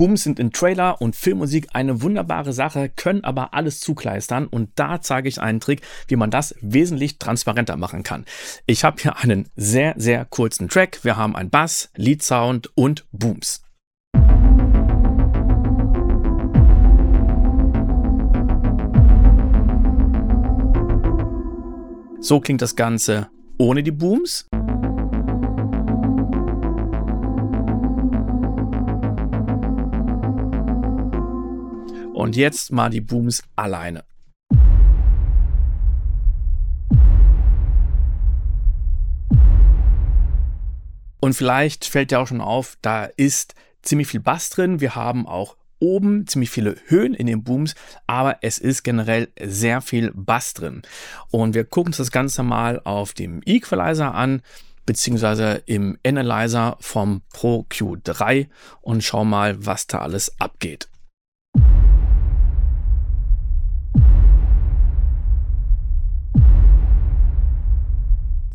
Booms sind in Trailer und Filmmusik eine wunderbare Sache, können aber alles zukleistern und da zeige ich einen Trick, wie man das wesentlich transparenter machen kann. Ich habe hier einen sehr, sehr kurzen Track. Wir haben ein Bass, Lead Sound und Booms. So klingt das Ganze ohne die Booms. Und jetzt mal die Booms alleine. Und vielleicht fällt dir auch schon auf, da ist ziemlich viel Bass drin. Wir haben auch oben ziemlich viele Höhen in den Booms, aber es ist generell sehr viel Bass drin. Und wir gucken uns das Ganze mal auf dem Equalizer an, beziehungsweise im Analyzer vom Pro Q3 und schauen mal, was da alles abgeht.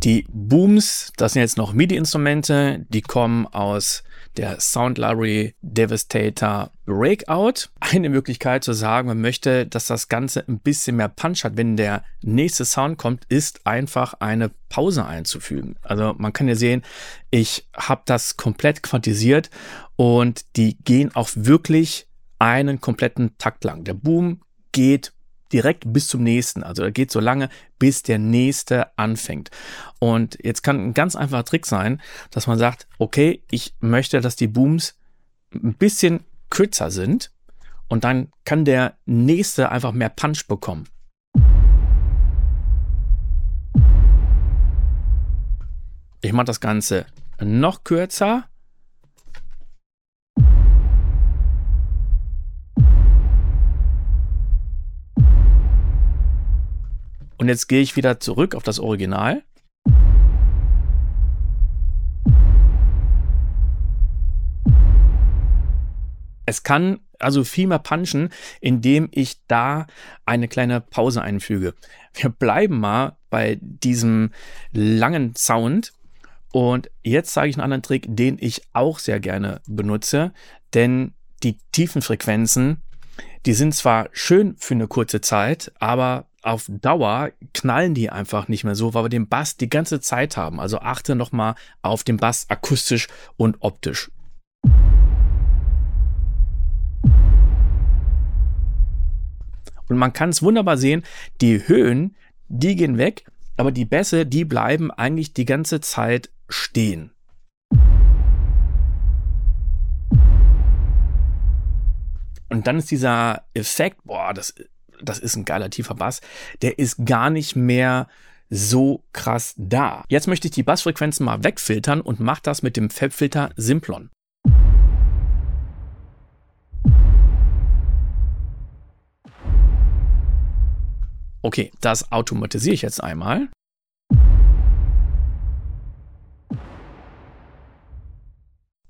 Die Booms, das sind jetzt noch MIDI-Instrumente, die kommen aus der Sound Library Devastator Breakout. Eine Möglichkeit zu sagen, man möchte, dass das Ganze ein bisschen mehr Punch hat, wenn der nächste Sound kommt, ist einfach eine Pause einzufügen. Also man kann ja sehen, ich habe das komplett quantisiert und die gehen auch wirklich einen kompletten Takt lang. Der Boom geht direkt bis zum nächsten. Also er geht so lange, bis der nächste anfängt. Und jetzt kann ein ganz einfacher Trick sein, dass man sagt, okay, ich möchte, dass die Booms ein bisschen kürzer sind und dann kann der nächste einfach mehr Punch bekommen. Ich mache das Ganze noch kürzer Und jetzt gehe ich wieder zurück auf das Original. Es kann also viel mehr punchen, indem ich da eine kleine Pause einfüge. Wir bleiben mal bei diesem langen Sound. Und jetzt zeige ich einen anderen Trick, den ich auch sehr gerne benutze. Denn die tiefen Frequenzen, die sind zwar schön für eine kurze Zeit, aber auf Dauer knallen die einfach nicht mehr so, weil wir den Bass die ganze Zeit haben. Also achte nochmal auf den Bass akustisch und optisch. Und man kann es wunderbar sehen, die Höhen, die gehen weg, aber die Bässe, die bleiben eigentlich die ganze Zeit stehen. Und dann ist dieser Effekt, boah, das das ist ein geiler tiefer Bass, der ist gar nicht mehr so krass da. Jetzt möchte ich die Bassfrequenzen mal wegfiltern und mache das mit dem Fabfilter Simplon. Okay, das automatisiere ich jetzt einmal.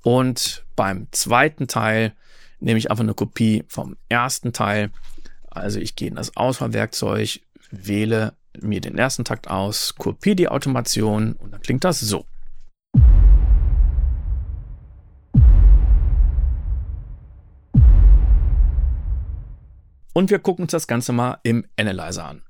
Und beim zweiten Teil nehme ich einfach eine Kopie vom ersten Teil also ich gehe in das Auswahlwerkzeug, wähle mir den ersten Takt aus, kopiere die Automation und dann klingt das so. Und wir gucken uns das Ganze mal im Analyzer an.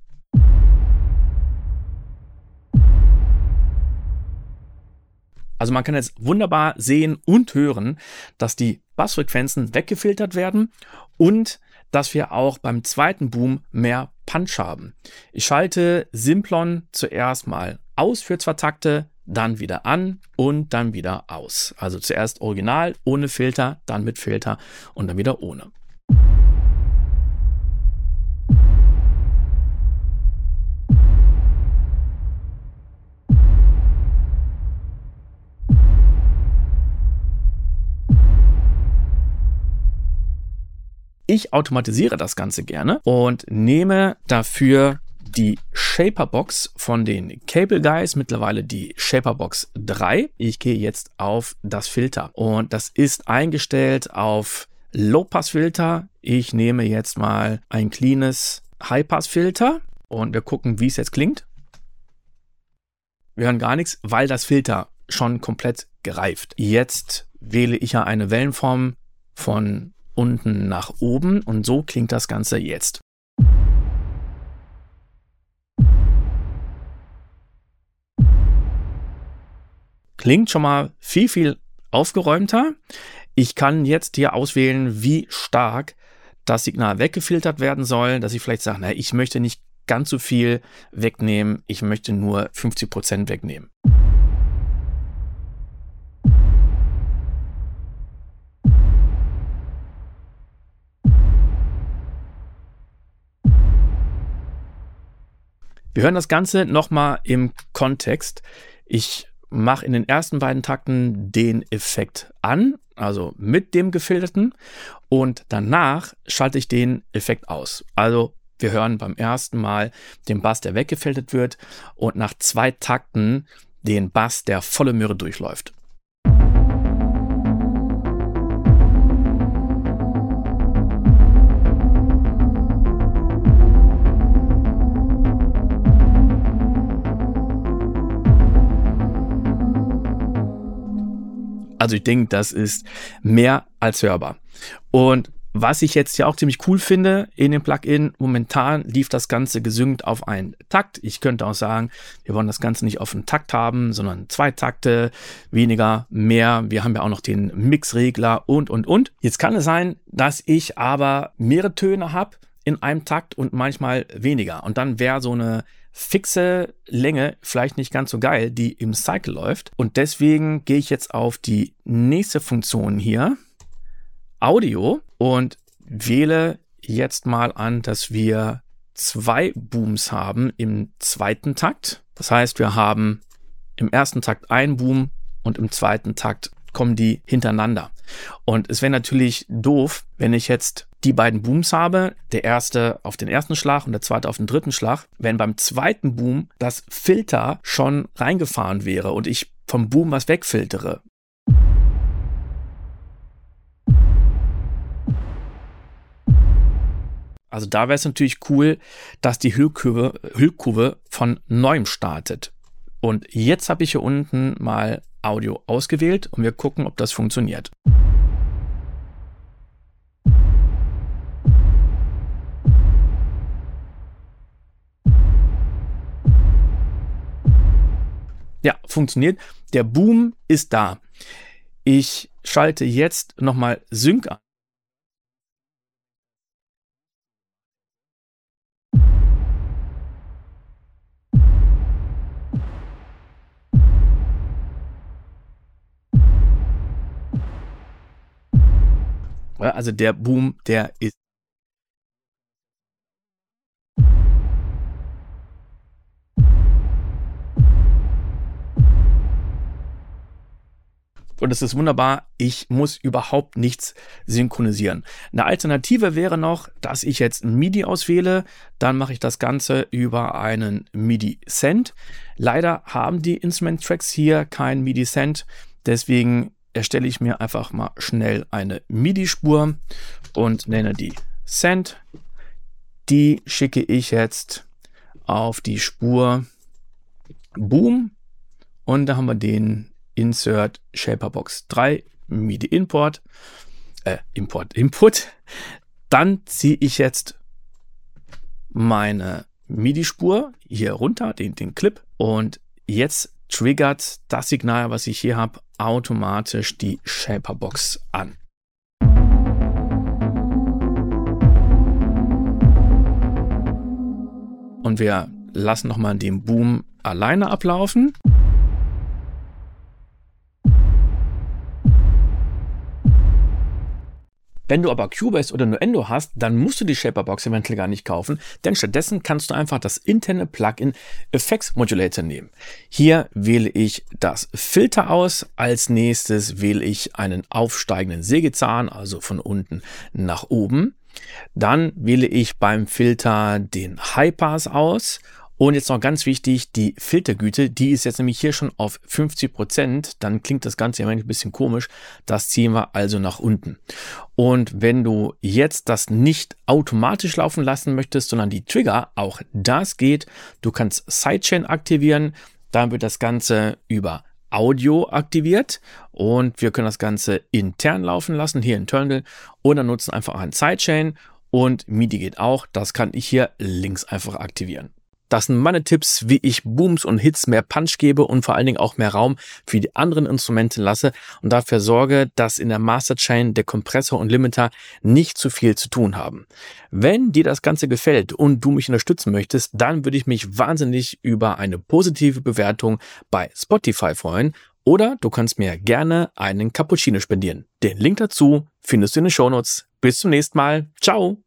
Also man kann jetzt wunderbar sehen und hören, dass die Bassfrequenzen weggefiltert werden und dass wir auch beim zweiten Boom mehr Punch haben. Ich schalte Simplon zuerst mal aus für zwei Takte, dann wieder an und dann wieder aus. Also zuerst original ohne Filter, dann mit Filter und dann wieder ohne. Ich automatisiere das Ganze gerne und nehme dafür die Shaperbox von den Cable Guys, mittlerweile die Shaperbox 3. Ich gehe jetzt auf das Filter und das ist eingestellt auf Low-Pass-Filter. Ich nehme jetzt mal ein cleanes High-Pass-Filter und wir gucken, wie es jetzt klingt. Wir hören gar nichts, weil das Filter schon komplett gereift. Jetzt wähle ich ja eine Wellenform von unten nach oben und so klingt das Ganze jetzt. Klingt schon mal viel, viel aufgeräumter. Ich kann jetzt hier auswählen, wie stark das Signal weggefiltert werden soll, dass ich vielleicht sage, na, ich möchte nicht ganz so viel wegnehmen, ich möchte nur 50 Prozent wegnehmen. Wir hören das Ganze nochmal im Kontext. Ich mache in den ersten beiden Takten den Effekt an, also mit dem gefilterten, und danach schalte ich den Effekt aus. Also wir hören beim ersten Mal den Bass, der weggefiltert wird, und nach zwei Takten den Bass, der volle Möhre durchläuft. Also ich denke, das ist mehr als hörbar. Und was ich jetzt ja auch ziemlich cool finde in dem Plugin, momentan lief das Ganze gesynkt auf einen Takt. Ich könnte auch sagen, wir wollen das Ganze nicht auf einen Takt haben, sondern zwei Takte, weniger, mehr. Wir haben ja auch noch den Mixregler und, und, und. Jetzt kann es sein, dass ich aber mehrere Töne habe in einem Takt und manchmal weniger. Und dann wäre so eine fixe Länge vielleicht nicht ganz so geil, die im Cycle läuft. Und deswegen gehe ich jetzt auf die nächste Funktion hier, Audio, und wähle jetzt mal an, dass wir zwei Booms haben im zweiten Takt. Das heißt, wir haben im ersten Takt ein Boom und im zweiten Takt kommen die hintereinander. Und es wäre natürlich doof, wenn ich jetzt die beiden Booms habe, der erste auf den ersten Schlag und der zweite auf den dritten Schlag, wenn beim zweiten Boom das Filter schon reingefahren wäre und ich vom Boom was wegfiltere. Also da wäre es natürlich cool, dass die Hüllkurve, Hüllkurve von neuem startet. Und jetzt habe ich hier unten mal Audio ausgewählt und wir gucken, ob das funktioniert. Funktioniert. Der Boom ist da. Ich schalte jetzt nochmal Sync an. Also der Boom, der ist Und es ist wunderbar, ich muss überhaupt nichts synchronisieren. Eine Alternative wäre noch, dass ich jetzt ein MIDI auswähle, dann mache ich das Ganze über einen MIDI-Send. Leider haben die Instrument-Tracks hier kein MIDI-Send, deswegen erstelle ich mir einfach mal schnell eine MIDI-Spur und nenne die Send. Die schicke ich jetzt auf die Spur Boom und da haben wir den Insert Shaperbox 3 MIDI Import, äh, Import, Input. Dann ziehe ich jetzt meine MIDI-Spur hier runter, den, den Clip und jetzt triggert das Signal, was ich hier habe, automatisch die Shaperbox an. Und wir lassen nochmal den Boom alleine ablaufen. Wenn du aber Cubase oder Nuendo hast, dann musst du die Shaperbox eventuell gar nicht kaufen, denn stattdessen kannst du einfach das interne Plugin Effects Modulator nehmen. Hier wähle ich das Filter aus. Als nächstes wähle ich einen aufsteigenden Sägezahn, also von unten nach oben. Dann wähle ich beim Filter den High Pass aus und jetzt noch ganz wichtig, die Filtergüte, die ist jetzt nämlich hier schon auf 50 Prozent. Dann klingt das Ganze ja ein bisschen komisch. Das ziehen wir also nach unten. Und wenn du jetzt das nicht automatisch laufen lassen möchtest, sondern die Trigger, auch das geht. Du kannst Sidechain aktivieren. Dann wird das Ganze über Audio aktiviert und wir können das Ganze intern laufen lassen, hier internal oder nutzen einfach ein Sidechain und MIDI geht auch. Das kann ich hier links einfach aktivieren. Das sind meine Tipps, wie ich Booms und Hits mehr Punch gebe und vor allen Dingen auch mehr Raum für die anderen Instrumente lasse und dafür sorge, dass in der Masterchain der Kompressor und Limiter nicht zu viel zu tun haben. Wenn dir das Ganze gefällt und du mich unterstützen möchtest, dann würde ich mich wahnsinnig über eine positive Bewertung bei Spotify freuen oder du kannst mir gerne einen Cappuccino spendieren. Den Link dazu findest du in den Shownotes. Bis zum nächsten Mal. Ciao!